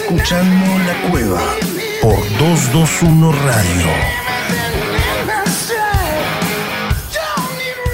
escuchando La Cueva por 221 Radio.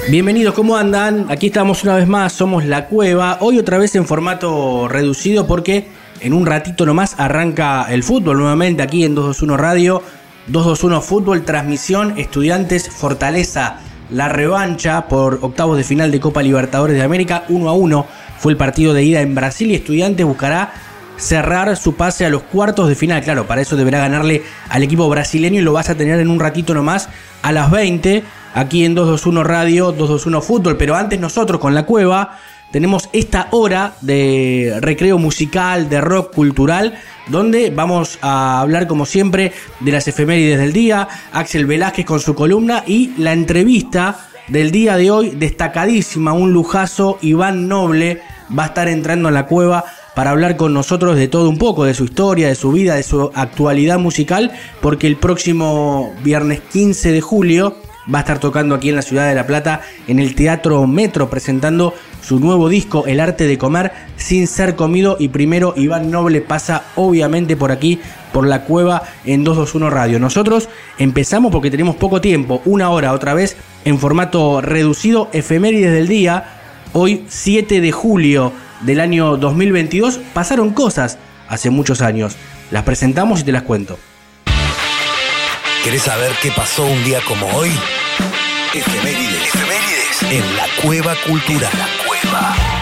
Bienvenidos, ¿cómo andan? Aquí estamos una vez más, somos La Cueva. Hoy otra vez en formato reducido porque en un ratito nomás arranca el fútbol nuevamente aquí en 221 Radio. 221 Fútbol, transmisión, estudiantes, Fortaleza, la revancha por octavos de final de Copa Libertadores de América, 1 a 1 fue el partido de ida en Brasil y Estudiantes buscará cerrar su pase a los cuartos de final. Claro, para eso deberá ganarle al equipo brasileño y lo vas a tener en un ratito nomás a las 20 aquí en 221 Radio, 221 Fútbol. Pero antes nosotros con la cueva tenemos esta hora de recreo musical, de rock cultural, donde vamos a hablar como siempre de las efemérides del día, Axel Velázquez con su columna y la entrevista del día de hoy, destacadísima, un lujazo, Iván Noble va a estar entrando en la cueva para hablar con nosotros de todo un poco, de su historia, de su vida, de su actualidad musical, porque el próximo viernes 15 de julio va a estar tocando aquí en la ciudad de La Plata en el Teatro Metro presentando su nuevo disco El arte de comer sin ser comido y primero Iván Noble pasa obviamente por aquí por la cueva en 221 Radio. Nosotros empezamos porque tenemos poco tiempo, una hora otra vez en formato reducido, efemérides del día, hoy 7 de julio del año 2022, pasaron cosas hace muchos años. Las presentamos y te las cuento. ¿Querés saber qué pasó un día como hoy? Efemérides. En la Cueva Cultural. La Cueva.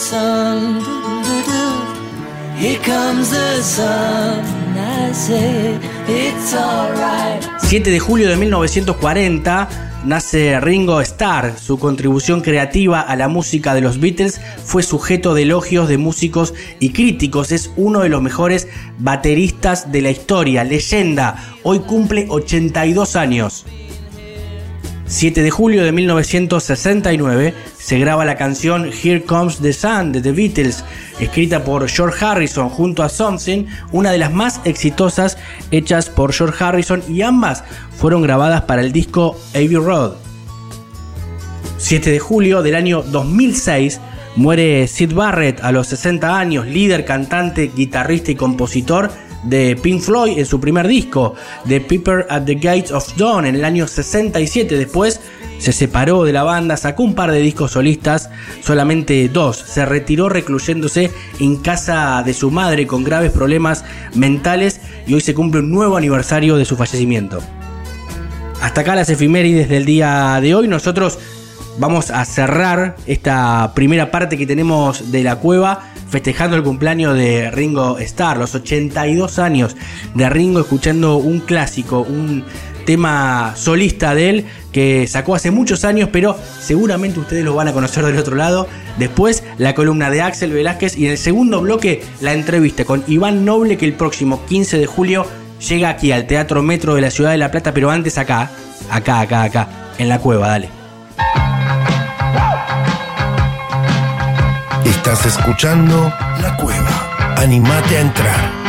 Sun. Here comes the sun. I say it's alright. 7 de julio de 1940 nace Ringo Starr. Su contribución creativa a la música de los Beatles fue sujeto de elogios de músicos y críticos. Es uno de los mejores bateristas de la historia, leyenda. Hoy cumple 82 años. 7 de julio de 1969 se graba la canción Here Comes the Sun de The Beatles, escrita por George Harrison junto a Something, una de las más exitosas hechas por George Harrison y ambas fueron grabadas para el disco Abbey Road. 7 de julio del año 2006 muere Sid Barrett a los 60 años, líder, cantante, guitarrista y compositor de Pink Floyd en su primer disco, The Piper at the Gates of Dawn, en el año 67. Después se separó de la banda, sacó un par de discos solistas, solamente dos. Se retiró recluyéndose en casa de su madre con graves problemas mentales y hoy se cumple un nuevo aniversario de su fallecimiento. Hasta acá las efemérides del día de hoy. Nosotros vamos a cerrar esta primera parte que tenemos de la cueva festejando el cumpleaños de Ringo Starr, los 82 años de Ringo escuchando un clásico, un tema solista de él que sacó hace muchos años, pero seguramente ustedes lo van a conocer del otro lado. Después la columna de Axel Velázquez y en el segundo bloque la entrevista con Iván Noble que el próximo 15 de julio llega aquí al Teatro Metro de la Ciudad de La Plata, pero antes acá, acá, acá, acá, en la cueva, dale. Estás escuchando La Cueva. Animate a entrar.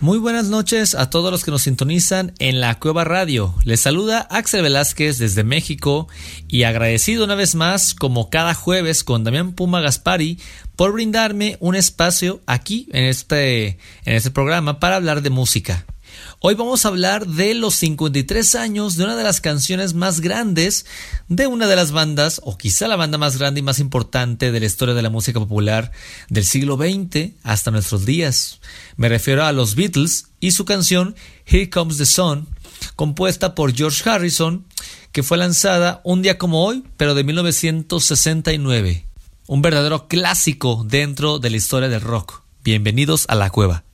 Muy buenas noches a todos los que nos sintonizan en la Cueva Radio. Les saluda Axel Velázquez desde México y agradecido una vez más, como cada jueves, con Damián Puma Gaspari por brindarme un espacio aquí en este, en este programa para hablar de música. Hoy vamos a hablar de los 53 años de una de las canciones más grandes de una de las bandas, o quizá la banda más grande y más importante de la historia de la música popular del siglo XX hasta nuestros días. Me refiero a los Beatles y su canción Here Comes the Sun, compuesta por George Harrison, que fue lanzada un día como hoy, pero de 1969. Un verdadero clásico dentro de la historia del rock. Bienvenidos a la cueva.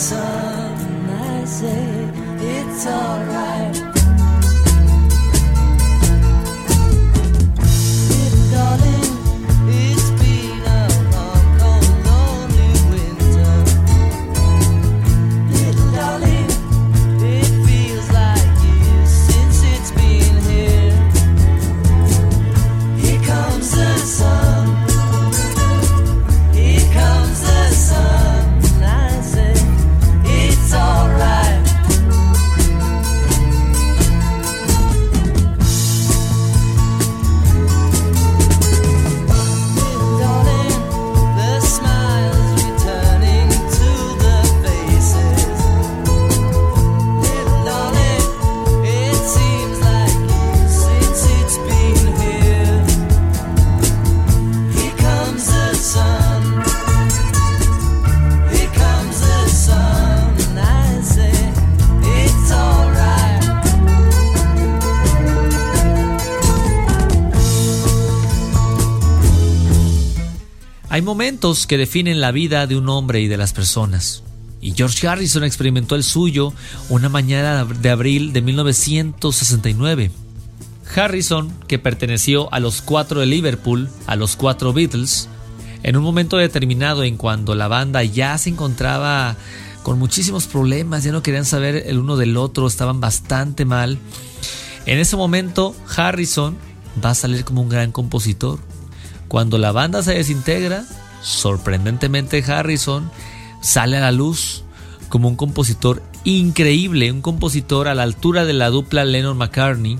Comes the sun. I say it's alright. Momentos que definen la vida de un hombre y de las personas. Y George Harrison experimentó el suyo una mañana de abril de 1969. Harrison, que perteneció a los cuatro de Liverpool, a los cuatro Beatles, en un momento determinado en cuando la banda ya se encontraba con muchísimos problemas, ya no querían saber el uno del otro, estaban bastante mal. En ese momento Harrison va a salir como un gran compositor. Cuando la banda se desintegra, sorprendentemente Harrison sale a la luz como un compositor increíble, un compositor a la altura de la dupla Lennon-McCartney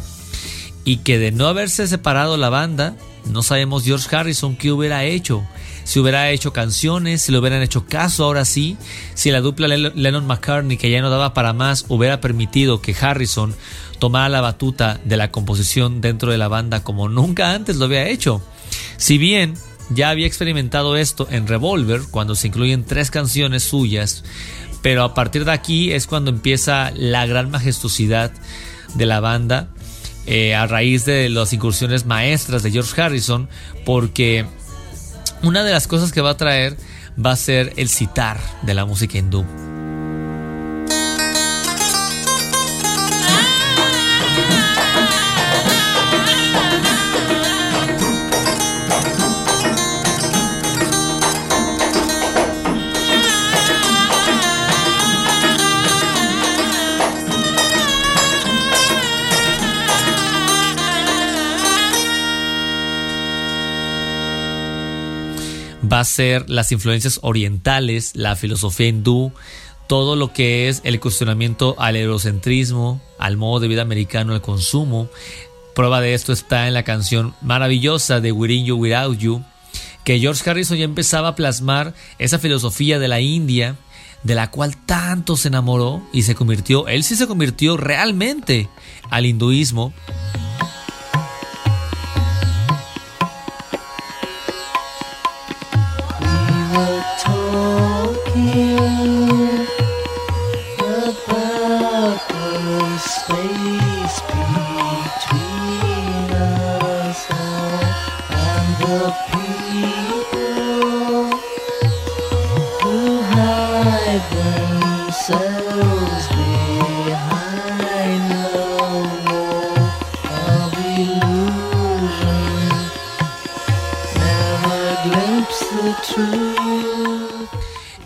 y que de no haberse separado la banda, no sabemos George Harrison qué hubiera hecho. Si hubiera hecho canciones, si le hubieran hecho caso ahora sí, si la dupla Lennon-McCartney, que ya no daba para más, hubiera permitido que Harrison tomara la batuta de la composición dentro de la banda como nunca antes lo había hecho. Si bien ya había experimentado esto en Revolver, cuando se incluyen tres canciones suyas, pero a partir de aquí es cuando empieza la gran majestuosidad de la banda eh, a raíz de las incursiones maestras de George Harrison, porque una de las cosas que va a traer va a ser el citar de la música hindú. A ser las influencias orientales, la filosofía hindú, todo lo que es el cuestionamiento al eurocentrismo, al modo de vida americano, al consumo. Prueba de esto está en la canción maravillosa de Within You Without You, que George Harrison ya empezaba a plasmar esa filosofía de la India, de la cual tanto se enamoró y se convirtió, él sí se convirtió realmente al hinduismo.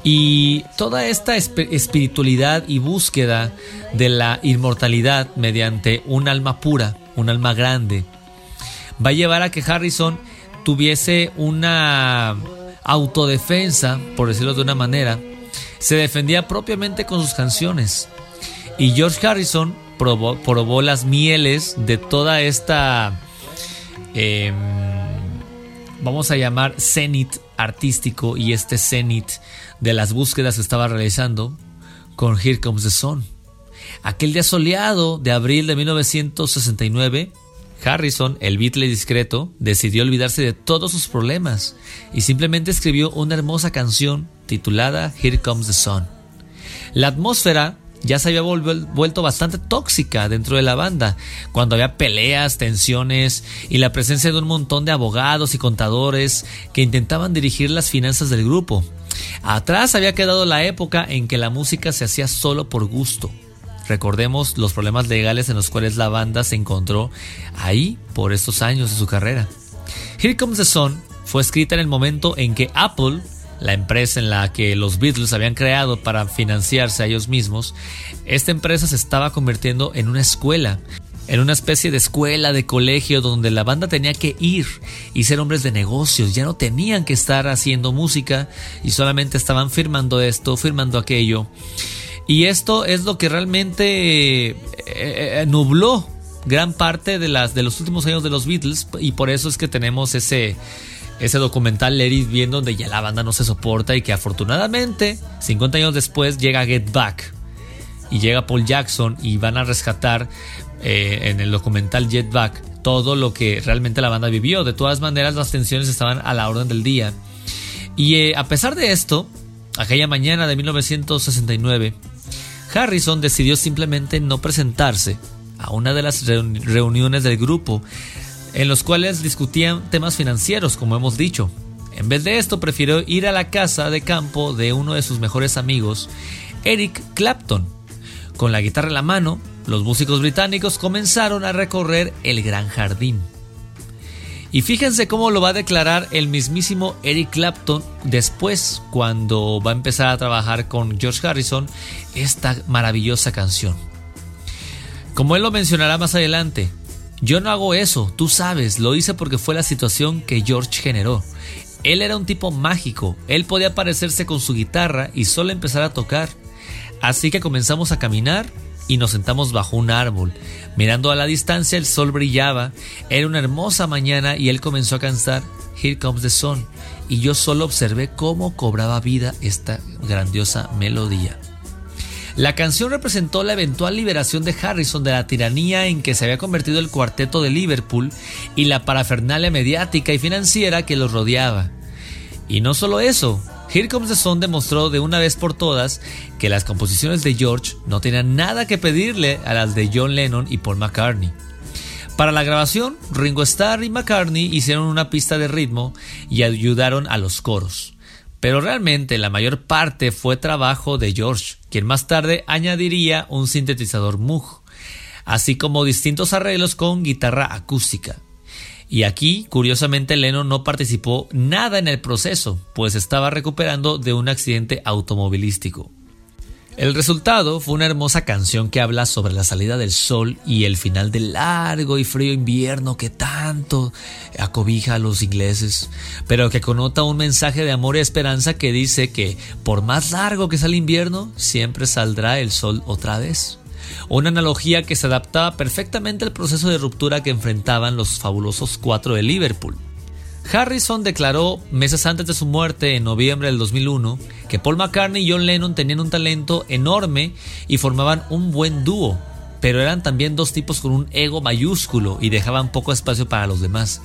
Y toda esta esp- espiritualidad y búsqueda de la inmortalidad mediante un alma pura, un alma grande, va a llevar a que Harrison tuviese una autodefensa, por decirlo de una manera, se defendía propiamente con sus canciones. Y George Harrison probó, probó las mieles de toda esta, em, vamos a llamar, cenit artístico y este cenit de las búsquedas que estaba realizando con Here Comes the Sun. Aquel día soleado de abril de 1969, Harrison, el Beatle discreto, decidió olvidarse de todos sus problemas y simplemente escribió una hermosa canción titulada Here Comes the Sun. La atmósfera ya se había vuelto bastante tóxica dentro de la banda, cuando había peleas, tensiones y la presencia de un montón de abogados y contadores que intentaban dirigir las finanzas del grupo. Atrás había quedado la época en que la música se hacía solo por gusto. Recordemos los problemas legales en los cuales la banda se encontró ahí por estos años de su carrera. Here Comes the Sun fue escrita en el momento en que Apple, la empresa en la que los Beatles habían creado para financiarse a ellos mismos, esta empresa se estaba convirtiendo en una escuela, en una especie de escuela, de colegio donde la banda tenía que ir y ser hombres de negocios, ya no tenían que estar haciendo música y solamente estaban firmando esto, firmando aquello. Y esto es lo que realmente eh, eh, nubló gran parte de, las, de los últimos años de los Beatles y por eso es que tenemos ese, ese documental Let It Be en donde ya la banda no se soporta y que afortunadamente 50 años después llega Get Back y llega Paul Jackson y van a rescatar eh, en el documental Get Back todo lo que realmente la banda vivió. De todas maneras las tensiones estaban a la orden del día. Y eh, a pesar de esto, aquella mañana de 1969, Harrison decidió simplemente no presentarse a una de las reuni- reuniones del grupo en los cuales discutían temas financieros, como hemos dicho. En vez de esto, prefirió ir a la casa de campo de uno de sus mejores amigos, Eric Clapton. Con la guitarra en la mano, los músicos británicos comenzaron a recorrer el gran jardín. Y fíjense cómo lo va a declarar el mismísimo Eric Clapton después, cuando va a empezar a trabajar con George Harrison, esta maravillosa canción. Como él lo mencionará más adelante, yo no hago eso, tú sabes, lo hice porque fue la situación que George generó. Él era un tipo mágico, él podía aparecerse con su guitarra y solo empezar a tocar. Así que comenzamos a caminar y nos sentamos bajo un árbol. Mirando a la distancia el sol brillaba, era una hermosa mañana y él comenzó a cantar Here Comes the Sun y yo solo observé cómo cobraba vida esta grandiosa melodía. La canción representó la eventual liberación de Harrison de la tiranía en que se había convertido el cuarteto de Liverpool y la parafernalia mediática y financiera que los rodeaba. Y no solo eso, Here Comes the Sun demostró de una vez por todas que las composiciones de George no tenían nada que pedirle a las de John Lennon y Paul McCartney. Para la grabación, Ringo Starr y McCartney hicieron una pista de ritmo y ayudaron a los coros. Pero realmente la mayor parte fue trabajo de George, quien más tarde añadiría un sintetizador Moog, así como distintos arreglos con guitarra acústica. Y aquí, curiosamente, Lennon no participó nada en el proceso, pues estaba recuperando de un accidente automovilístico. El resultado fue una hermosa canción que habla sobre la salida del sol y el final del largo y frío invierno que tanto acobija a los ingleses, pero que connota un mensaje de amor y esperanza que dice que por más largo que sea el invierno, siempre saldrá el sol otra vez. Una analogía que se adaptaba perfectamente al proceso de ruptura que enfrentaban los fabulosos cuatro de Liverpool. Harrison declaró meses antes de su muerte, en noviembre del 2001, que Paul McCartney y John Lennon tenían un talento enorme y formaban un buen dúo, pero eran también dos tipos con un ego mayúsculo y dejaban poco espacio para los demás.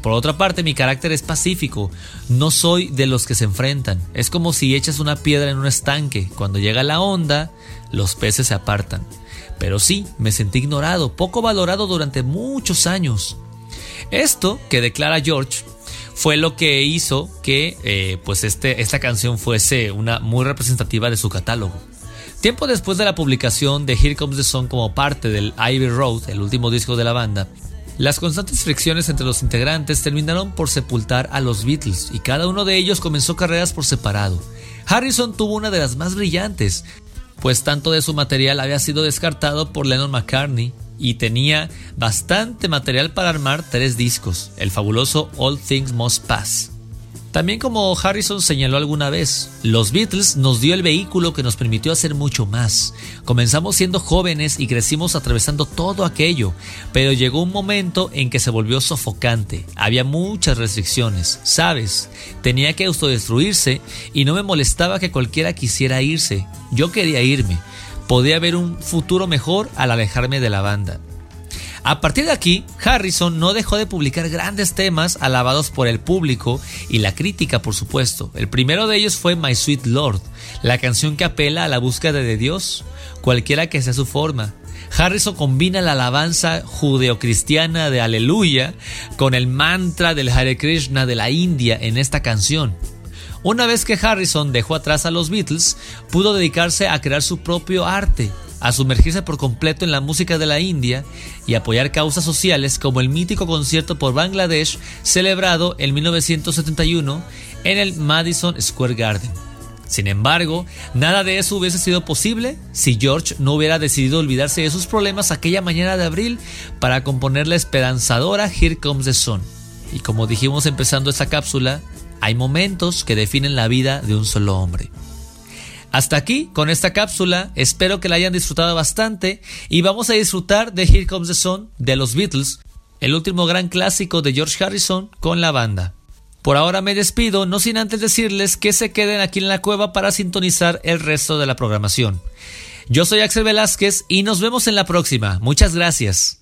Por otra parte, mi carácter es pacífico, no soy de los que se enfrentan. Es como si echas una piedra en un estanque, cuando llega la onda, los peces se apartan. Pero sí, me sentí ignorado, poco valorado durante muchos años. Esto que declara George fue lo que hizo que eh, pues este, esta canción fuese una muy representativa de su catálogo. Tiempo después de la publicación de Here Comes the Sun como parte del Ivy Road, el último disco de la banda, Las constantes fricciones entre los integrantes terminaron por sepultar a los Beatles y cada uno de ellos comenzó carreras por separado. Harrison tuvo una de las más brillantes, pues tanto de su material había sido descartado por Lennon McCartney y tenía bastante material para armar tres discos, el fabuloso All Things Must Pass. También como Harrison señaló alguna vez, los Beatles nos dio el vehículo que nos permitió hacer mucho más. Comenzamos siendo jóvenes y crecimos atravesando todo aquello, pero llegó un momento en que se volvió sofocante. Había muchas restricciones, ¿sabes? Tenía que autodestruirse y no me molestaba que cualquiera quisiera irse. Yo quería irme. Podía haber un futuro mejor al alejarme de la banda. A partir de aquí, Harrison no dejó de publicar grandes temas alabados por el público y la crítica, por supuesto. El primero de ellos fue My Sweet Lord, la canción que apela a la búsqueda de Dios, cualquiera que sea su forma. Harrison combina la alabanza judeocristiana de Aleluya con el mantra del Hare Krishna de la India en esta canción. Una vez que Harrison dejó atrás a los Beatles, pudo dedicarse a crear su propio arte, a sumergirse por completo en la música de la India y apoyar causas sociales como el mítico concierto por Bangladesh celebrado en 1971 en el Madison Square Garden. Sin embargo, nada de eso hubiese sido posible si George no hubiera decidido olvidarse de sus problemas aquella mañana de abril para componer la esperanzadora Here Comes the Sun. Y como dijimos empezando esta cápsula, hay momentos que definen la vida de un solo hombre. Hasta aquí con esta cápsula, espero que la hayan disfrutado bastante y vamos a disfrutar de Here Comes the Sun de los Beatles, el último gran clásico de George Harrison con la banda. Por ahora me despido, no sin antes decirles que se queden aquí en la cueva para sintonizar el resto de la programación. Yo soy Axel Velázquez y nos vemos en la próxima. Muchas gracias.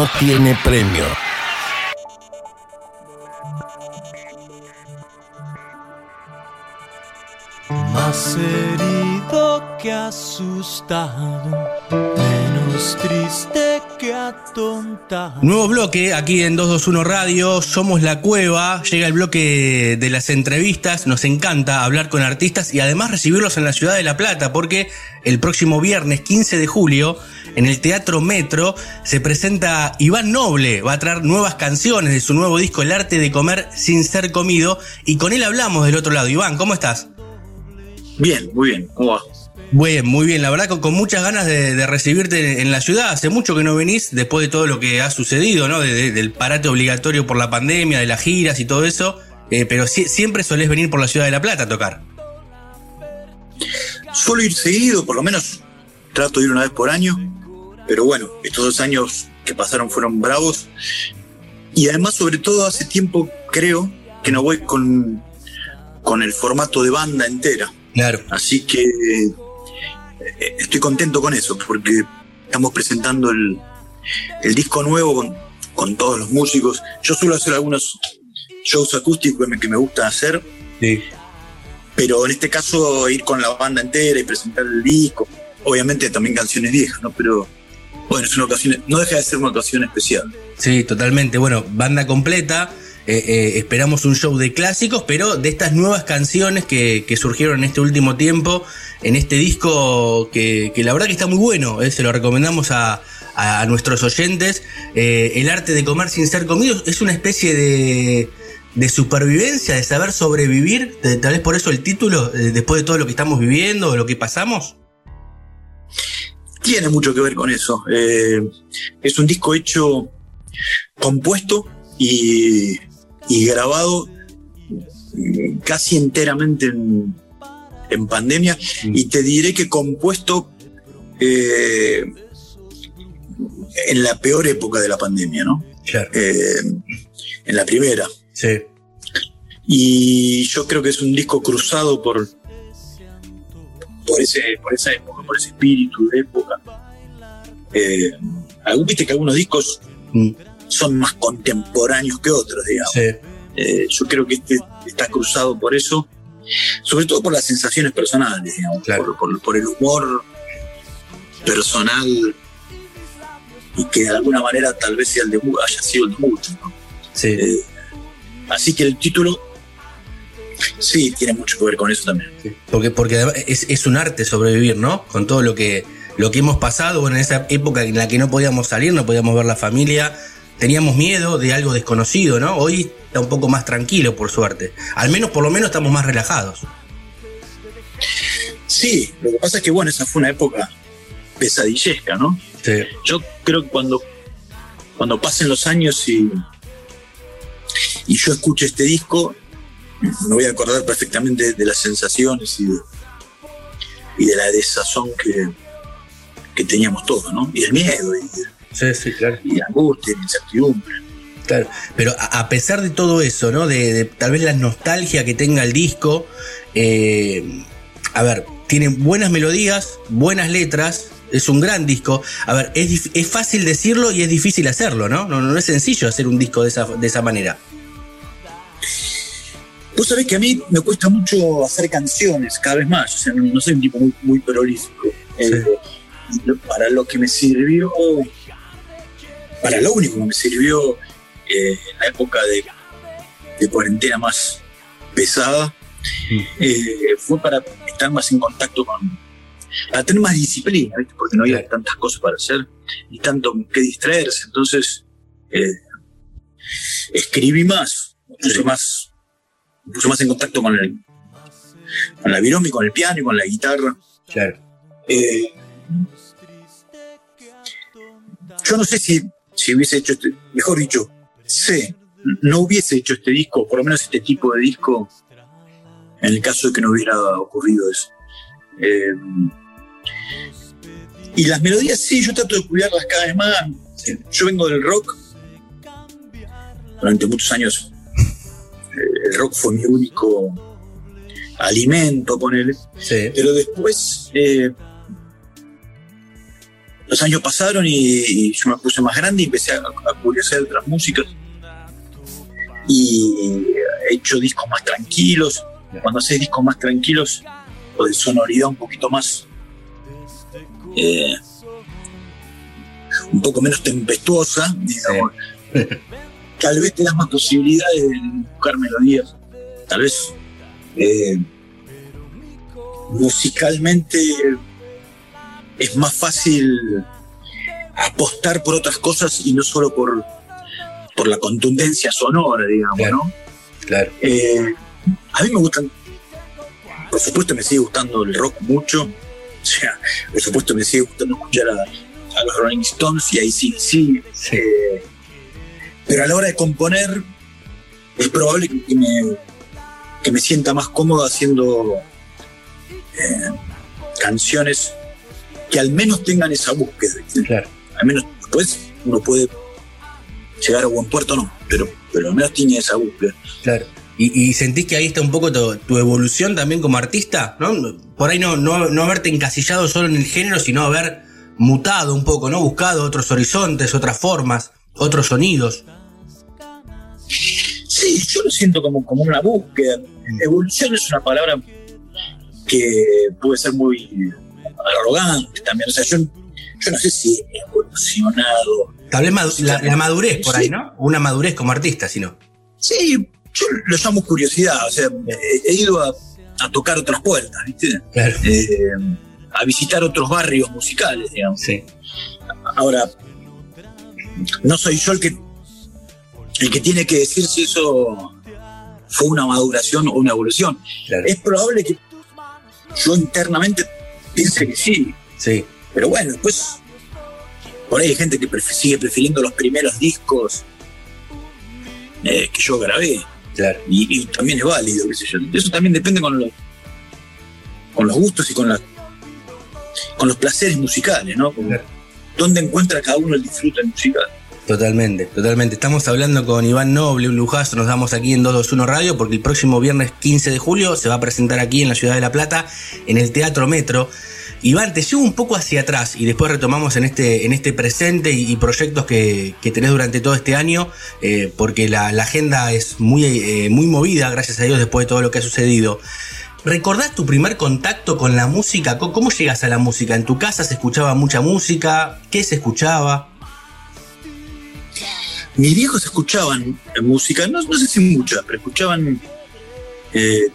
No tiene premio. Más herido que asustado, Nuevo bloque aquí en 221 Radio, somos la cueva, llega el bloque de las entrevistas, nos encanta hablar con artistas y además recibirlos en la ciudad de La Plata porque el próximo viernes 15 de julio en el Teatro Metro se presenta Iván Noble, va a traer nuevas canciones de su nuevo disco El arte de comer sin ser comido y con él hablamos del otro lado. Iván, ¿cómo estás? Bien, muy bien. ¿Cómo va? Muy bien, muy bien. La verdad, con, con muchas ganas de, de recibirte en la ciudad. Hace mucho que no venís, después de todo lo que ha sucedido, ¿no? De- de- del parate obligatorio por la pandemia, de las giras y todo eso. Eh, pero siempre solés venir por la ciudad de La Plata a tocar. Suelo ir seguido, por lo menos trato de ir una vez por año. Pero bueno, estos dos años que pasaron fueron bravos. Y además, sobre todo, hace tiempo creo que no voy con, con el formato de banda entera. Claro. Así que estoy contento con eso, porque estamos presentando el, el disco nuevo con, con todos los músicos. Yo suelo hacer algunos shows acústicos que me, que me gusta hacer, Sí. pero en este caso ir con la banda entera y presentar el disco. Obviamente también canciones viejas, ¿no? Pero bueno, es una ocasión, no deja de ser una ocasión especial. Sí, totalmente. Bueno, banda completa. Eh, eh, esperamos un show de clásicos, pero de estas nuevas canciones que, surgieron en este último tiempo, en este disco que, la verdad que está muy bueno, eh, se lo recomendamos a, nuestros oyentes. El arte de comer sin ser comido es una especie de, supervivencia, de saber sobrevivir, tal vez por eso el título, después de todo lo que estamos viviendo, lo que pasamos. Tiene mucho que ver con eso. Es un disco hecho, compuesto y, y grabado mm, casi enteramente en, en pandemia. Y te diré que compuesto eh, en la peor época de la pandemia, ¿no? Claro. Eh, en la primera. Sí. Y yo creo que es un disco cruzado por, por, ese, por esa época, por ese espíritu de época. Eh, Viste que algunos discos Mm, son más contemporáneos que otros, digamos. sí. Eh, yo creo que este está cruzado por eso, sobre todo por las sensaciones personales, digamos, Claro. por, por- por el humor personal y que de alguna manera tal vez sea el de, haya sido el de muchos. ¿no? Sí. Eh, así que el título sí tiene mucho que ver con eso también. Porque, porque es un arte sobrevivir, ¿no? Con todo lo que, lo que hemos pasado, bueno, en esa época en la que no podíamos salir, no podíamos ver la familia, teníamos miedo de algo desconocido, ¿no? Hoy está un poco más tranquilo, por suerte. Al menos, por lo menos, estamos más relajados. Sí, lo que pasa es que bueno, esa fue una época pesadillesca, ¿no? Sí. Yo creo que cuando, cuando pasen los años y, y yo escuche este disco, me voy a acordar perfectamente de las sensaciones y de, y de la desazón que, que teníamos todos, ¿no? Y el miedo, y, Sí, sí, claro. y angustia, incertidumbre. Claro, pero a, pesar de todo eso, ¿no? De, de tal vez la nostalgia que tenga el disco, eh, a ver, tiene buenas melodías, buenas letras, es un gran disco. A ver, es, es fácil decirlo y es difícil hacerlo, ¿no? No, no es sencillo hacer un disco de esa, de esa manera. Vos sabés que a mí me cuesta mucho hacer canciones, cada vez más. O sea, no, soy un tipo muy, muy prolífico. Eh, para lo que me sirvió, para lo único que me sirvió eh, en la época de, de cuarentena más pesada, eh, fue para estar más en contacto con. para tener más disciplina, ¿viste? porque no había tantas cosas para hacer y tanto que distraerse. Entonces, eh, escribí más, me puse Sí. más, me puse más en contacto con el con la virome, con el piano y con la guitarra. Claro. Eh, yo no sé si, si hubiese hecho este, mejor dicho, sé, no hubiese hecho este disco, por lo menos este tipo de disco, en el caso de que no hubiera ocurrido eso. Eh, y las melodías, sí, yo trato de cuidarlas cada vez más. Yo vengo del rock. Durante muchos años, eh, el rock fue mi único alimento, ponele. Sí. Pero después, eh, los años pasaron y, y yo me puse más grande y empecé a, a curiosear otras músicas. Y he hecho discos más tranquilos. Cuando haces discos más tranquilos, o de sonoridad un poquito más. eh, un poco menos tempestuosa, digamos. Tal vez te das más posibilidades de buscar melodías. Tal vez eh, musicalmente es más fácil apostar por otras cosas y no solo por, por la contundencia sonora, digamos, Claro. ¿no? Claro. Eh, a mí me gustan, por supuesto me sigue gustando el rock mucho, o sea, por supuesto me sigue gustando escuchar a, a los Rolling Stones y ahí sí, sí, Sí. eh, pero a la hora de componer es probable que, que me, que me sienta más cómodo haciendo eh, canciones que al menos tengan esa búsqueda. Claro. Al menos después uno puede llegar a buen puerto, no, pero, pero al menos tiene esa búsqueda. Claro. Y, y sentís que ahí está un poco tu, tu evolución también como artista, ¿no? Por ahí no, no, no haberte encasillado solo en el género, sino haber mutado un poco, ¿no? Buscado otros horizontes, otras formas, otros sonidos. Sí, yo lo siento como, como una búsqueda. Evolución es una palabra que puede ser muy arrogante también. O sea, yo, yo no sé si he evolucionado. Tal vez madu- la, la madurez por ahí. ¿no? Una madurez como artista, sino. Sí, yo lo llamo curiosidad. O sea, he, he ido a, a tocar otras puertas, ¿viste? Claro. Eh, a visitar otros barrios musicales, digamos. Sí. Ahora, no soy yo el que el que tiene que decir si eso fue una maduración o una evolución. Claro. Es probable que yo internamente piense que sí, Sí. pero bueno, después por ahí hay gente que pref- sigue prefiriendo los primeros discos eh, que yo grabé Claro. y, y también es válido, qué sé yo. Eso también depende con los con los gustos y con las con los placeres musicales, ¿no? Claro. ¿Dónde encuentra cada uno el disfrute musical? Totalmente, totalmente. Estamos hablando con Iván Noble, un lujazo. Nos damos aquí en 221 Radio porque el próximo viernes 15 de julio se va a presentar aquí en la ciudad de La Plata, en el Teatro Metro. Iván, te llevo un poco hacia atrás y después retomamos en este, en este presente y, proyectos que, que tenés durante todo este año, eh, porque la, agenda es muy, eh, muy movida, gracias a Dios, después de todo lo que ha sucedido. ¿Recordás tu primer contacto con la música? ¿Cómo, cómo llegas a la música? ¿En tu casa se escuchaba mucha música? ¿Qué se escuchaba? Mis viejos escuchaban música, no, no sé si mucha, pero escuchaban. eh,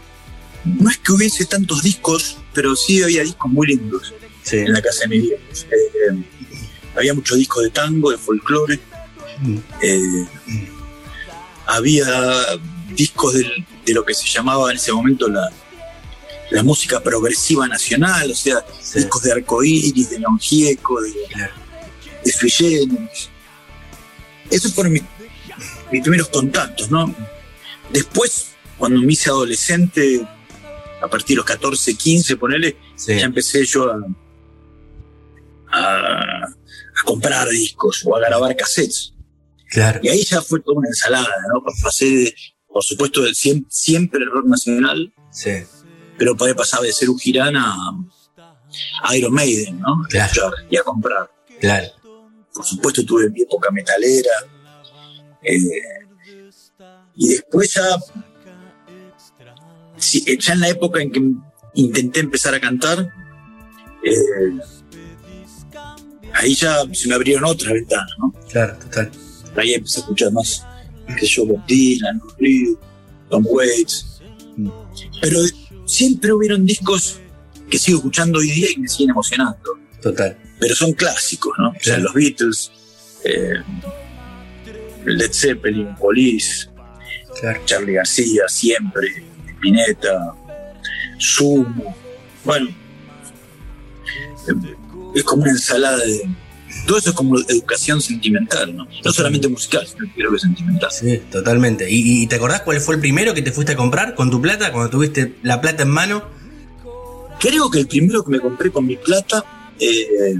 no es que hubiese tantos discos, pero sí había discos muy lindos Sí. en la casa de mis viejos. Eh, había muchos discos de tango, de folclore. Mm. eh, había discos del- de lo que se llamaba en ese momento la, la música progresiva nacional, o sea, Sí. discos de arcoíris, de León Gieco, de, Claro. de Sui Generis. Esos fueron mis, mis primeros contactos, ¿no? Después, cuando me hice adolescente, a partir de los 14, 15, ponele, Sí. ya empecé yo a, a, a comprar discos o a grabar cassettes. Claro. Y ahí ya fue toda una ensalada, ¿no? Pasé, de, por supuesto, del siem- siempre el rock nacional, Sí. pero pasaba de ser un girán a, a Iron Maiden, ¿no? Claro. y a comprar. Claro. Por supuesto, tuve mi época metalera. eh, y después ya, sí, eh, ya en la época en que intenté empezar a cantar, eh, ahí ya se me abrieron otras ventanas, ¿no? Claro, total. Ahí empecé a escuchar más, que yo, Bob Dylan, Reed, Tom Waits. Mm. Pero siempre hubieron discos que sigo escuchando hoy día y me siguen emocionando. Total. Pero son clásicos, ¿no? O sea, los Beatles, eh, Led Zeppelin, Police, Claro. Charlie García, siempre, Spinetta, Sumo. Bueno, es como una ensalada de. Todo eso es como educación sentimental, ¿no? No solamente musical, sino creo que sentimental. Sí, totalmente. ¿Y, y te acordás cuál fue el primero que te fuiste a comprar con tu plata? Cuando tuviste la plata en mano. Creo que el primero que me compré con mi plata eh,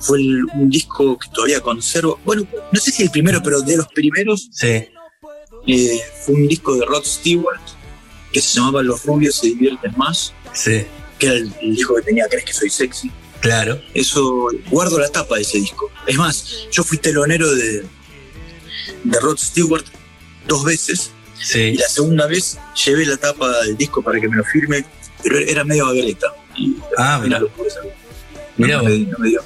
fue el- un disco que todavía conservo. Bueno, no sé si el primero, pero de los primeros Sí. eh, fue un disco de Rod Stewart que se llamaba Los rubios se divierten más, Sí. que era el, el disco que tenía Crees que soy sexy. Claro. Eso, guardo la tapa de ese disco. Es más, yo fui telonero de, de Rod Stewart dos veces y Sí. la segunda vez llevé la tapa del disco para que me lo firme, pero era medio bagueleta. Y Ah, mirá. locura. Mirá no, vos. me, no me dio.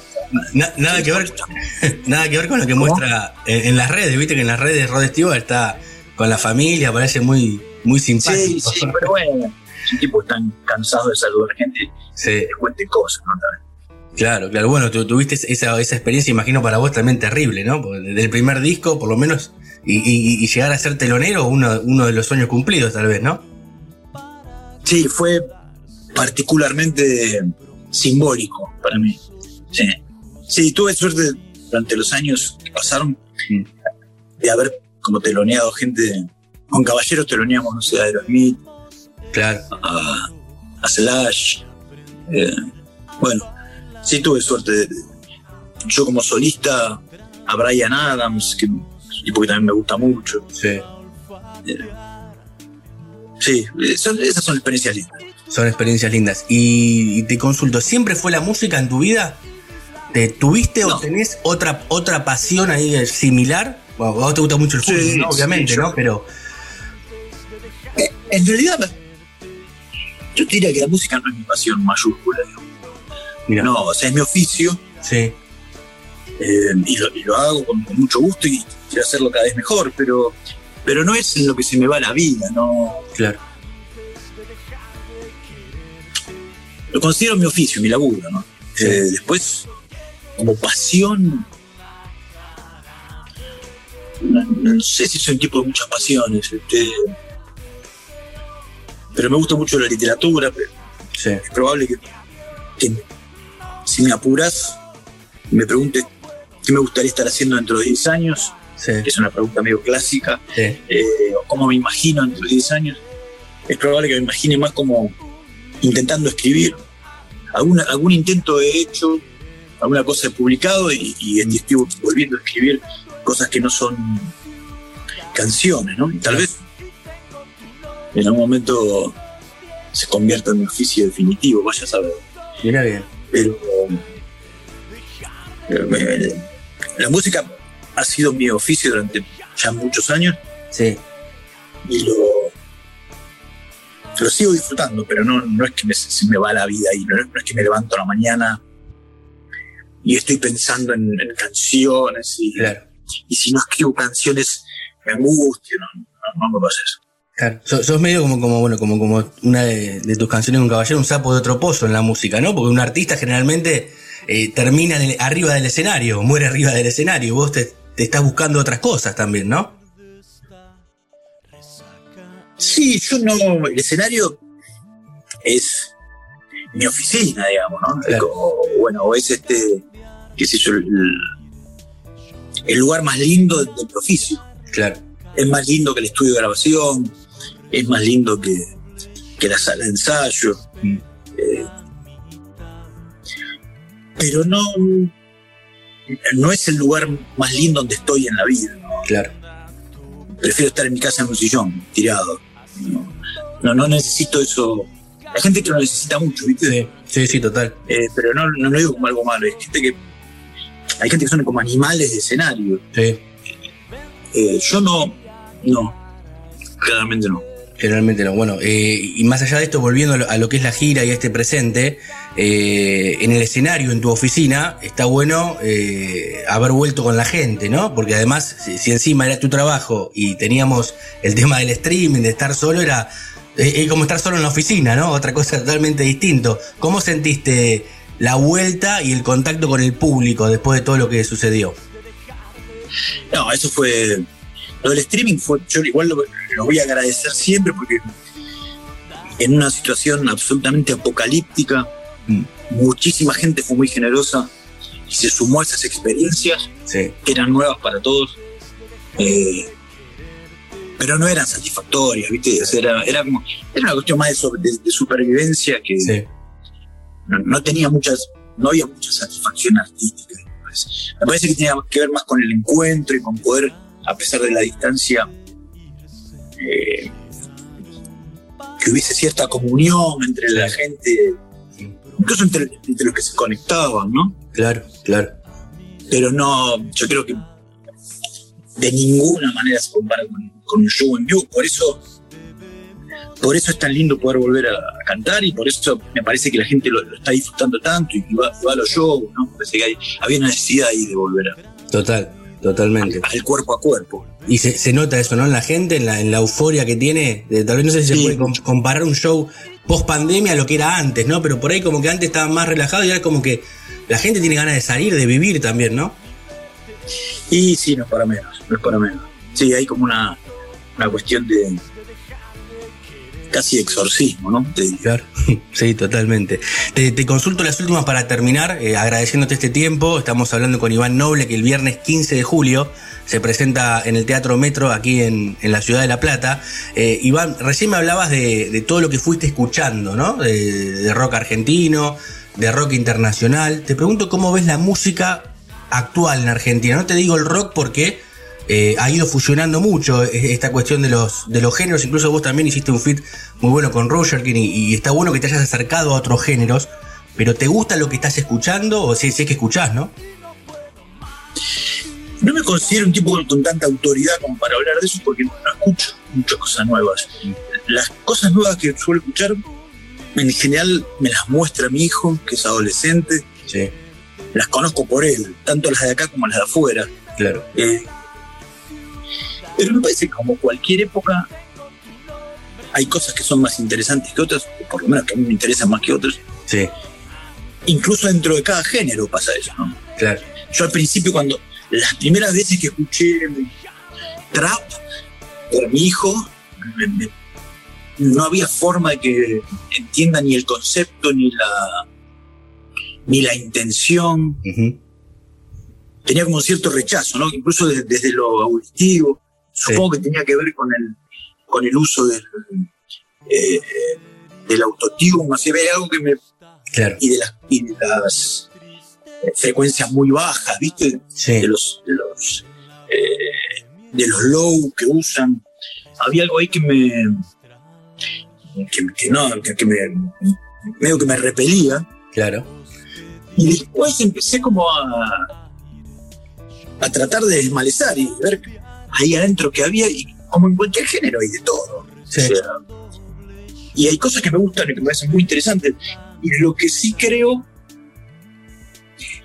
Na- nada que ver nada que ver con lo que ¿Cómo? muestra en, en las redes, viste que en las redes Rod Stewart está con la familia, parece muy, muy Sí, simpático. sí, pero bueno, es un tipo tan cansado de saludar gente Sí, que cuente cosas, ¿no? Claro, claro. Bueno, tú tuviste esa, esa experiencia, imagino, para vos también terrible, ¿no? Porque Desde el primer disco, por lo menos, y, y- y llegar a ser telonero, uno, uno de los sueños cumplidos, tal vez, ¿no? Sí, fue particularmente simbólico para mí. Sí. Sí, tuve suerte durante los años que pasaron de haber como teloneado gente. Con caballeros teloneamos, no sé, a Aerosmith, Claro. a, a Slash. eh, bueno, sí tuve suerte. yo como solista, a Brian Adams, que tipo que también me gusta mucho. Sí. Sí, eh, son- esas son experiencias lindas. Son experiencias lindas. Y, y te consulto, ¿siempre fue la música en tu vida? ¿Te tuviste o tenés otra, otra pasión ahí eh, similar? Bueno, a vos te gusta mucho el Sí, fútbol, obviamente, yo- ¿no? Pero En realidad, yo te diría que la música no es mi pasión mayúscula. digamos. mira, No, o sea, es mi oficio sí, eh, y, lo, y lo hago con, con mucho gusto y quiero hacerlo cada vez mejor, pero, pero no es en lo que se me va la vida, no. claro. Lo considero mi oficio, mi laburo, ¿no? Sí. Eh, después, como pasión, no, no sé si soy un tipo de muchas pasiones, este, pero me gusta mucho la literatura, pero Sí, es probable que, que si me apuras, me preguntes qué me gustaría estar haciendo dentro de 10 años, sí, que es una pregunta medio clásica, eh, o cómo me imagino dentro de 10 años, es probable que me imagine más como intentando escribir. Alguna, algún intento he hecho, alguna cosa he publicado y, y estoy volviendo a escribir cosas que no son canciones, ¿no? Y tal vez en algún momento se convierta en mi oficio definitivo, vaya a saber. Mira bien. Pero eh, la música ha sido mi oficio durante ya muchos años Sí, y lo, lo sigo disfrutando, pero no, no es que me, se me va la vida ahí, no, es- no es que me levanto a la mañana y estoy pensando en, en canciones y, claro. y si no escribo canciones me angustio, no, no, no me pasa eso. Claro. Sos, sos medio como, como, bueno, como, como una de, de tus canciones, un caballero, un sapo de otro pozo en la música, ¿no? Porque un artista generalmente eh, termina el- arriba del escenario, muere arriba del escenario. Vos te, te estás buscando otras cosas también, ¿no? Sí, yo no, el escenario es mi oficina, digamos, ¿no? Claro. O, bueno, o es este, qué sé yo, el, el lugar más lindo del, del oficio. Claro. Es más lindo que el estudio de grabación, es más lindo que, que la sala de ensayo. Mm. Eh, pero no, no es el lugar más lindo donde estoy en la vida. ¿no? Claro. Prefiero estar en mi casa en un sillón, tirado. No, no, necesito eso. Hay gente que lo necesita mucho, ¿viste? Sí, sí, sí, total. Eh, pero no, no lo digo como algo malo. Hay gente que, hay gente que son como animales de escenario. Sí, Eh, yo no, no. Claramente no. generalmente no. Bueno, eh, y más allá de esto, volviendo a lo, a lo que es la gira y a este presente, eh, en el escenario, en tu oficina, está bueno eh, haber vuelto con la gente, ¿no? Porque además, si, encima era tu trabajo y teníamos el tema del streaming, de estar solo, era eh, es como estar solo en la oficina, ¿no? Otra cosa totalmente distinto. ¿Cómo sentiste la vuelta y el contacto con el público después de todo lo que sucedió? No, eso fue. Lo del streaming fue. Yo igual lo, voy a agradecer siempre porque en una situación absolutamente apocalíptica. Muchísima gente fue muy generosa y se sumó a esas experiencias Sí, que eran nuevas para todos. eh, pero no eran satisfactorias, ¿viste? O sea, era, era, como, era una cuestión más de, sobre- de- de supervivencia que sí, no, no tenía muchas, no había mucha satisfacción artística. Me parece. Me parece que tenía que ver más con el encuentro y con poder, a pesar de la distancia, eh, que hubiese cierta comunión entre la gente incluso entre, entre los que se conectaban, ¿no? Claro, claro. Pero no, yo creo que de ninguna manera se compara con, con un show en vivo. Por eso, por eso es tan lindo poder volver a, a cantar y por eso me parece que la gente lo, lo está disfrutando tanto y va, va a los shows, ¿no? Me parece que hay, había una necesidad ahí de volver a- Total, totalmente. al cuerpo a cuerpo. Y se, se nota eso, ¿no? En la gente, en la, en la euforia que tiene. de- tal vez no sé si se puede com- comparar un show post pandemia lo que era antes, ¿no? Pero por ahí como que antes estaba más relajado y ahora como que la gente tiene ganas de salir, de vivir también, ¿no? Y sí, no es para menos, no es para menos. Sí, hay como una, una cuestión de casi exorcismo, ¿no? Te. Claro. Sí, totalmente. Te, consulto las últimas para terminar, eh, agradeciéndote este tiempo. Estamos hablando con Iván Noble, que el viernes 15 de julio se presenta en el Teatro Metro aquí en, la ciudad de La Plata. Eh, Iván, recién me hablabas de, de todo lo que fuiste escuchando, ¿no? De, de rock argentino, de rock internacional. Te pregunto cómo ves la música actual en Argentina. No te digo el rock porque eh, ha ido fusionando mucho eh, esta cuestión de los, de los géneros. Incluso vos también hiciste un fit muy bueno con Roger King y, y está bueno que te hayas acercado a otros géneros. Pero ¿te gusta lo que estás escuchando? O si, si es que escuchás, ¿no? No me considero un tipo con, con tanta autoridad como para hablar de eso porque no escucho muchas cosas nuevas. Las cosas nuevas que suelo escuchar, en general me las muestra mi hijo, que es adolescente. Sí, Las conozco por él, tanto las de acá como las de afuera. claro. Eh, pero me parece que como cualquier época hay cosas que son más interesantes que otras, o por lo menos que a mí me interesan más que otras. Sí, Incluso dentro de cada género pasa eso, ¿no? claro. Yo al principio cuando las primeras veces que escuché trap por mi hijo, me- me- no había forma de que entienda ni el concepto ni la ni la intención. Tenía como cierto rechazo, ¿no? Incluso desde lo auditivo. Supongo que tenía que ver con el con el uso del eh, del autotune, no sé, algo que me Claro. y de las, y de las eh, frecuencias muy bajas, ¿viste? Sí, De los, de los, eh, de los low que usan. Había algo ahí que me, que, que no, que, que me, medio que me repelía. claro. Y después empecé como a, a tratar de desmalezar y ver ahí adentro que había, y como en cualquier género hay de todo. Sí. O sea, y hay cosas que me gustan y que me parecen muy interesantes. Y lo que sí creo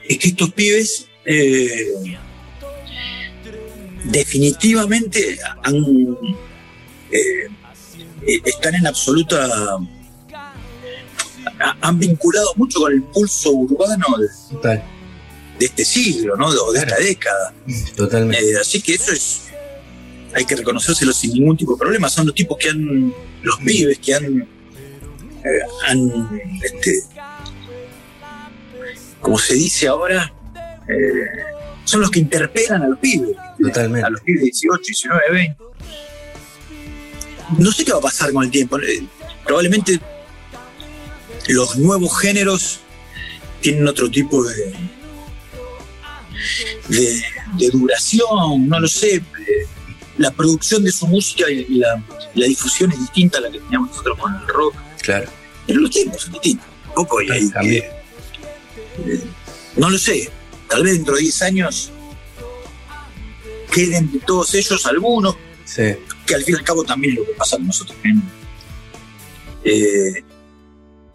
es que estos pibes eh, definitivamente han, eh, eh, están en absoluta... ha- Han vinculado mucho con el pulso urbano de, este siglo, ¿no? O de esta década. Totalmente. Eh, así que eso es. Hay que reconocérselo sin ningún tipo de problema. Son los tipos que han. Los pibes que han. eh, han. Este, como se dice ahora. eh, son los que interpelan a los pibes. Totalmente. A los pibes de 18, 19, 20. No sé qué va a pasar con el tiempo. eh, Probablemente los nuevos géneros tienen otro tipo de, de, de duración, no lo sé. eh, La producción de su música y la, la difusión es distinta a la que teníamos nosotros con el rock. Claro. Pero los tiempos son distintos. Un poco y que- eh, no lo sé. Tal vez dentro de 10 años queden de todos ellos algunos Sí. que al fin y al cabo también es lo que pasa con nosotros. ¿eh? Eh,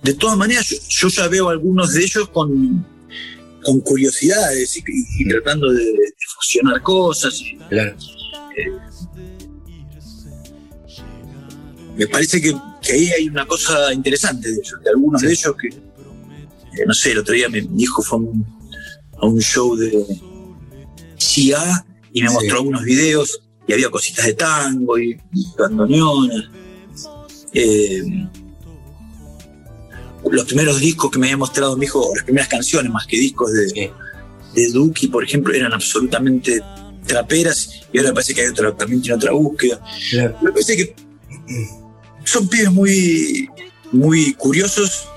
de todas maneras, yo, yo ya veo algunos de ellos con, con curiosidades y, y tratando de, de fusionar cosas. y Claro. Me parece que, que ahí hay una cosa interesante de ellos, de algunos Sí. de ellos que, eh, no sé, el otro día mi, mi hijo fue a un, a un show de Chia y me Sí. mostró algunos videos y había cositas de tango y, bandoneones. Eh, los primeros discos que me había mostrado mi hijo, o las primeras canciones más que discos de, Sí. de Duki, por ejemplo, eran absolutamente traperas y ahora parece que hay otra, también tiene otra búsqueda. Claro. Me parece que son pibes muy, muy curiosos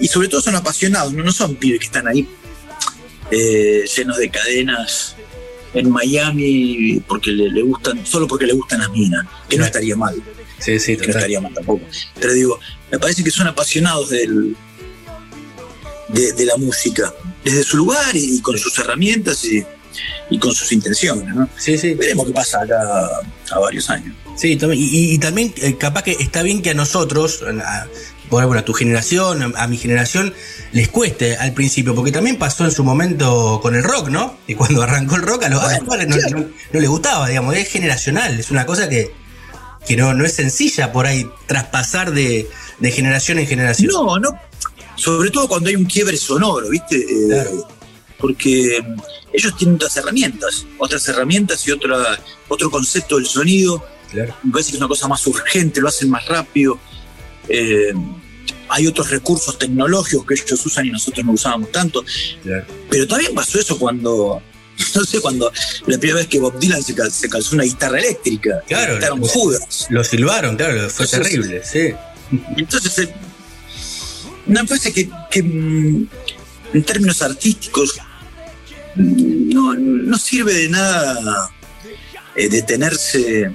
y sobre todo son apasionados, no, no son pibes que están ahí eh, llenos de cadenas en Miami porque le, le gustan, solo porque le gustan las minas, que no estaría mal, Sí, sí, que no estaría mal tampoco. Pero digo, me parece que son apasionados del, de, de la música, desde su lugar y, y con sus herramientas y, y con sus intenciones. ¿no? Sí, sí. Veremos qué pasa acá a varios años. Sí, también- y, y- también eh, capaz que está bien que a nosotros, a, por ejemplo, a tu generación, a, mi generación, les cueste al principio, porque también pasó en su momento con el rock, ¿no? Y cuando arrancó el rock a los, a los padres no, no- no les gustaba, digamos, es generacional, es una cosa que, que no, no es sencilla por ahí traspasar de, de generación en generación. No, no. Sobre todo cuando hay un quiebre sonoro, ¿viste? Eh, Claro. Porque ellos tienen otras herramientas, otras herramientas y otra, otro concepto del sonido. Claro. Me parece que es una cosa más urgente, lo hacen más rápido. Eh, hay otros recursos tecnológicos que ellos usan y nosotros no usábamos tanto. Claro. Pero también pasó eso cuando, no sé, cuando la primera vez que Bob Dylan se, cal- se calzó una guitarra eléctrica. Claro. Judas. Lo silbaron, claro, fue Entonces- terrible, sí. Entonces, eh, me parece que, que, mm, en términos artísticos no, no sirve de nada eh, detenerse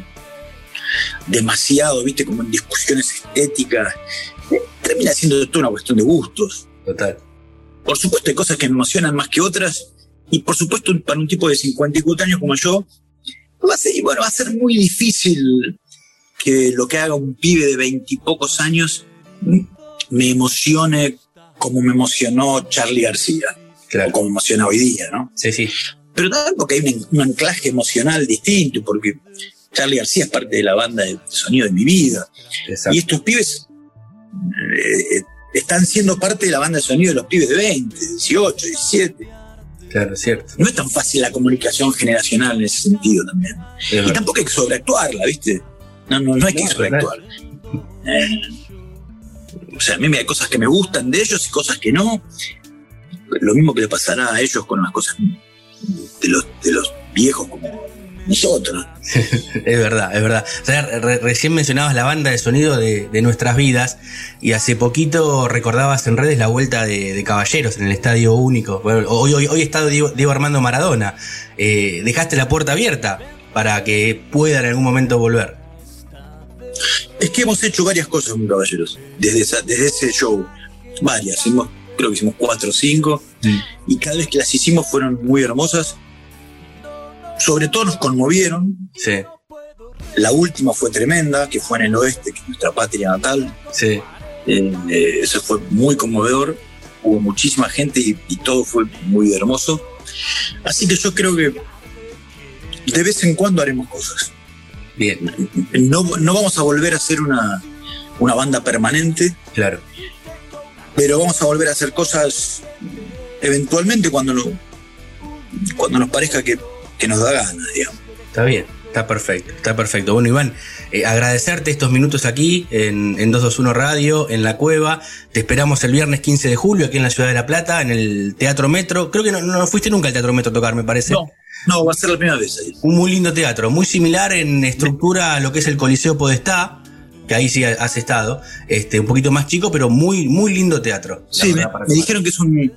demasiado, viste, como en discusiones estéticas. Eh, termina siendo toda una cuestión de gustos. Total. Por supuesto, hay cosas que me emocionan más que otras, y por supuesto, para un tipo de 54 años como yo, va a ser, bueno, va a ser muy difícil que lo que haga un pibe de veintipocos años me emocione como me emocionó Charlie García, Claro. como emociona hoy día, ¿no? Sí, sí. Pero también porque hay un, un anclaje emocional distinto, porque Charlie García es parte de la banda de sonido de mi vida. Exacto. Y estos pibes eh, eh, están siendo parte de la banda de sonido de los pibes de 20, 18, 17. Claro, es cierto. No es tan fácil la comunicación generacional en ese sentido también. Es Y tampoco hay que sobreactuarla, ¿viste? No, no, no hay que No, sobreactuar. Eh, o sea, a mí me hay cosas que me gustan de ellos y cosas que no. Lo mismo que le pasará a ellos con las cosas de los, de los viejos como nosotros. Es verdad, es verdad. O sea, re- recién mencionabas la banda de sonido de, de nuestras vidas y hace poquito recordabas en redes la vuelta de, de Caballeros en el Estadio Único. Bueno, hoy, hoy, hoy está Diego, Diego Armando Maradona. Eh, dejaste la puerta abierta para que pueda en algún momento volver. Es que hemos hecho varias cosas con Caballeros, desde, esa- desde ese show. Varias, hicimos- creo que hicimos cuatro o cinco, y cada vez que las hicimos fueron muy hermosas. Sobre todo nos conmovieron. Sí, La última fue tremenda, que fue en el oeste, que es nuestra patria natal. sí. Eh, eh, eso fue muy conmovedor. Hubo muchísima gente y, y todo fue muy hermoso. Así que yo creo que de vez en cuando haremos cosas. Bien, No, no vamos a volver a ser una, una banda permanente, claro. Pero vamos a volver a hacer cosas eventualmente cuando, no- cuando nos parezca que, que nos da ganas, digamos. Está bien, está perfecto, está perfecto. Bueno, Iván, eh, agradecerte estos minutos aquí en, en 221 Radio, en la cueva. Te esperamos el viernes 15 de julio aquí en la ciudad de La Plata, en el Teatro Metro. Creo que no, no fuiste nunca al Teatro Metro a tocar, me parece. No, no, va a ser la primera vez ahí. Un muy lindo teatro, muy similar en estructura a lo que es el Coliseo Podestá, que ahí sí has estado. Este, un poquito más chico, pero muy, muy lindo teatro. Sí, me, dijeron que es, un,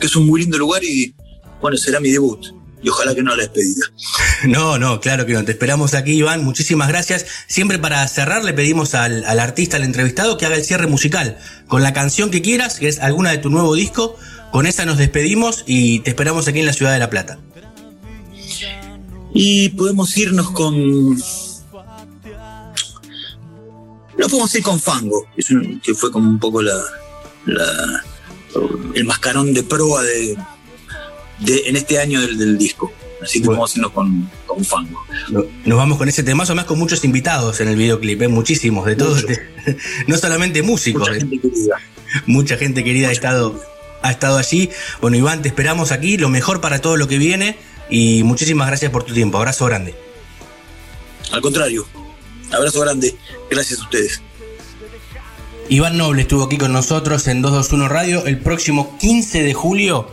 que es un muy lindo lugar y bueno, será mi debut. Y ojalá que no la despedida. No, no, claro que no. Te esperamos aquí, Iván. Muchísimas gracias. Siempre para cerrar le pedimos al, al artista, al entrevistado, que haga el cierre musical con la canción que quieras, que es alguna de tu nuevo disco. Con esa nos despedimos y te esperamos aquí en la ciudad de La Plata. Y podemos irnos con. No podemos ir con Fango, es un- que fue como un poco la, la- el mascarón de proa de, de- en este año del, del disco. Así que Bueno. vamos con, con Fango. No- Nos vamos con ese temazo, además con muchos invitados en el videoclip, ¿eh? muchísimos, de todos, de- no solamente músicos, Mucha de- gente querida. mucha gente querida ha estado, ha estado allí. Bueno, Iván, te esperamos aquí, lo mejor para todo lo que viene y muchísimas gracias por tu tiempo. Abrazo grande. Al contrario, abrazo grande. Gracias a ustedes. Iván Noble estuvo aquí con nosotros en 221 Radio. El próximo 15 de julio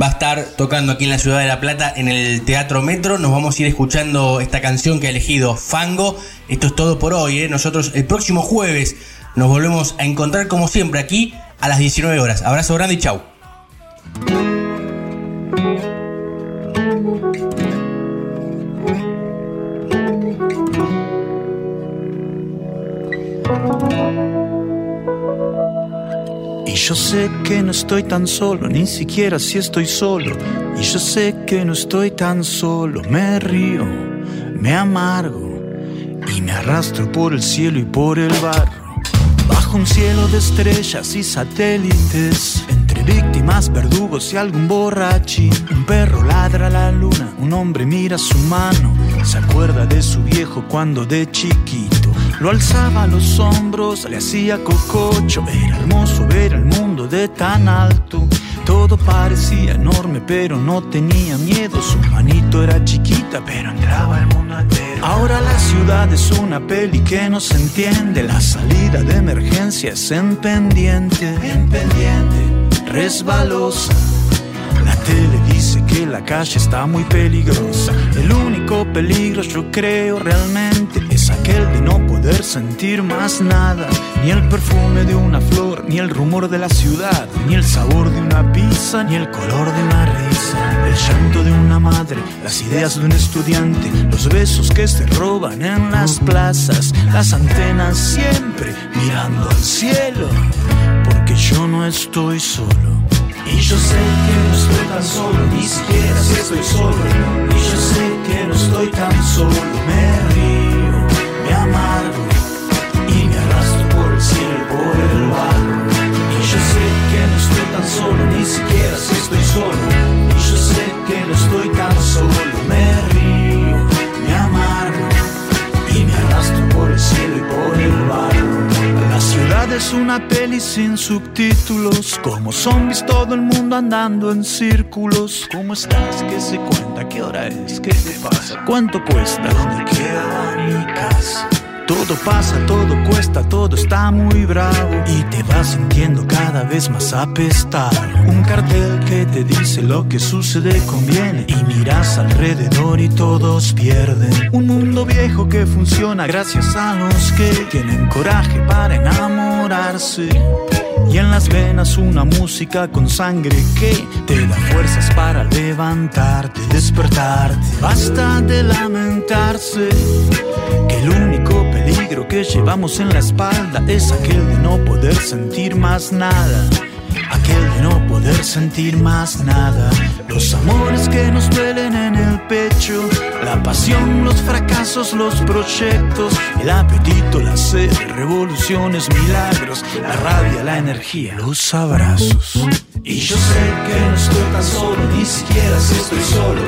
va a estar tocando aquí en la ciudad de La Plata en el Teatro Metro. Nos vamos a ir escuchando esta canción que ha elegido Fango. Esto es todo por hoy. ¿eh? Nosotros el próximo jueves nos volvemos a encontrar como siempre aquí a las 19 horas. Abrazo grande y chau. Yo sé que no estoy tan solo, ni siquiera si estoy solo. Y yo sé que no estoy tan solo, me río, me amargo y me arrastro por el cielo y por el barro. Bajo un cielo de estrellas y satélites, víctimas, verdugos y algún borrachín. Un perro ladra a la luna, un hombre mira su mano, se acuerda de su viejo cuando de chiquito. Lo alzaba a los hombros, le hacía cococho. Era hermoso ver el mundo de tan alto. Todo parecía enorme, pero no tenía miedo. Su manito era chiquita, pero entraba el mundo entero. Ahora la ciudad es una peli que no se entiende. La salida de emergencia es en pendiente, en pendiente, resbalosa. La tele dice que la calle está muy peligrosa. El único peligro, yo creo realmente, es aquel de no poder sentir más nada. Ni el perfume de una flor, ni el rumor de la ciudad, ni el sabor de una pizza, ni el color de una risa. El llanto de una madre, las ideas de un estudiante, los besos que se roban en las plazas, las antenas siempre mirando al cielo. Yo no estoy solo. Y yo sé que no estoy tan solo, ni siquiera si estoy solo. Y yo sé que no estoy tan solo, me río, me amargo y me arrastro por el cielo por el barro. Y yo sé que no estoy tan solo, ni siquiera si estoy solo. Es una peli sin subtítulos, como zombies todo el mundo andando en círculos. ¿Cómo estás? ¿Qué se cuenta? ¿Qué hora es? ¿Qué te pasa? ¿Cuánto cuesta? ¿Dónde queda mi casa? Todo pasa, todo cuesta, todo está muy bravo y te vas sintiendo cada vez más apestado. Un cartel que te dice lo que sucede conviene y miras alrededor y todos pierden. Un mundo viejo que funciona gracias a los que tienen coraje para enamorarse. Y en las venas una música con sangre que te da fuerzas para levantarte, despertarte. Basta de lamentarse que el peligro que llevamos en la espalda es aquel de no poder sentir más nada. Aquel de no poder sentir más nada. Los amores que nos duelen en el pecho. La pasión, los fracasos, los proyectos. El apetito, la sed, revoluciones, milagros. La rabia, la energía, los abrazos. Y yo sé que no estoy tan solo, ni siquiera si estoy solo.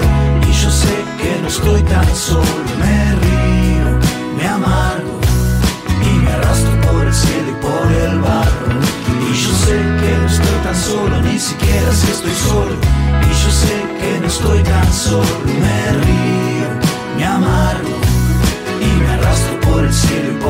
Y yo sé que no estoy tan solo. Me río, estoy tan solo, ni siquiera si estoy solo. Y yo sé que no estoy tan solo. Me río, me amargo y me arrastro por el cielo y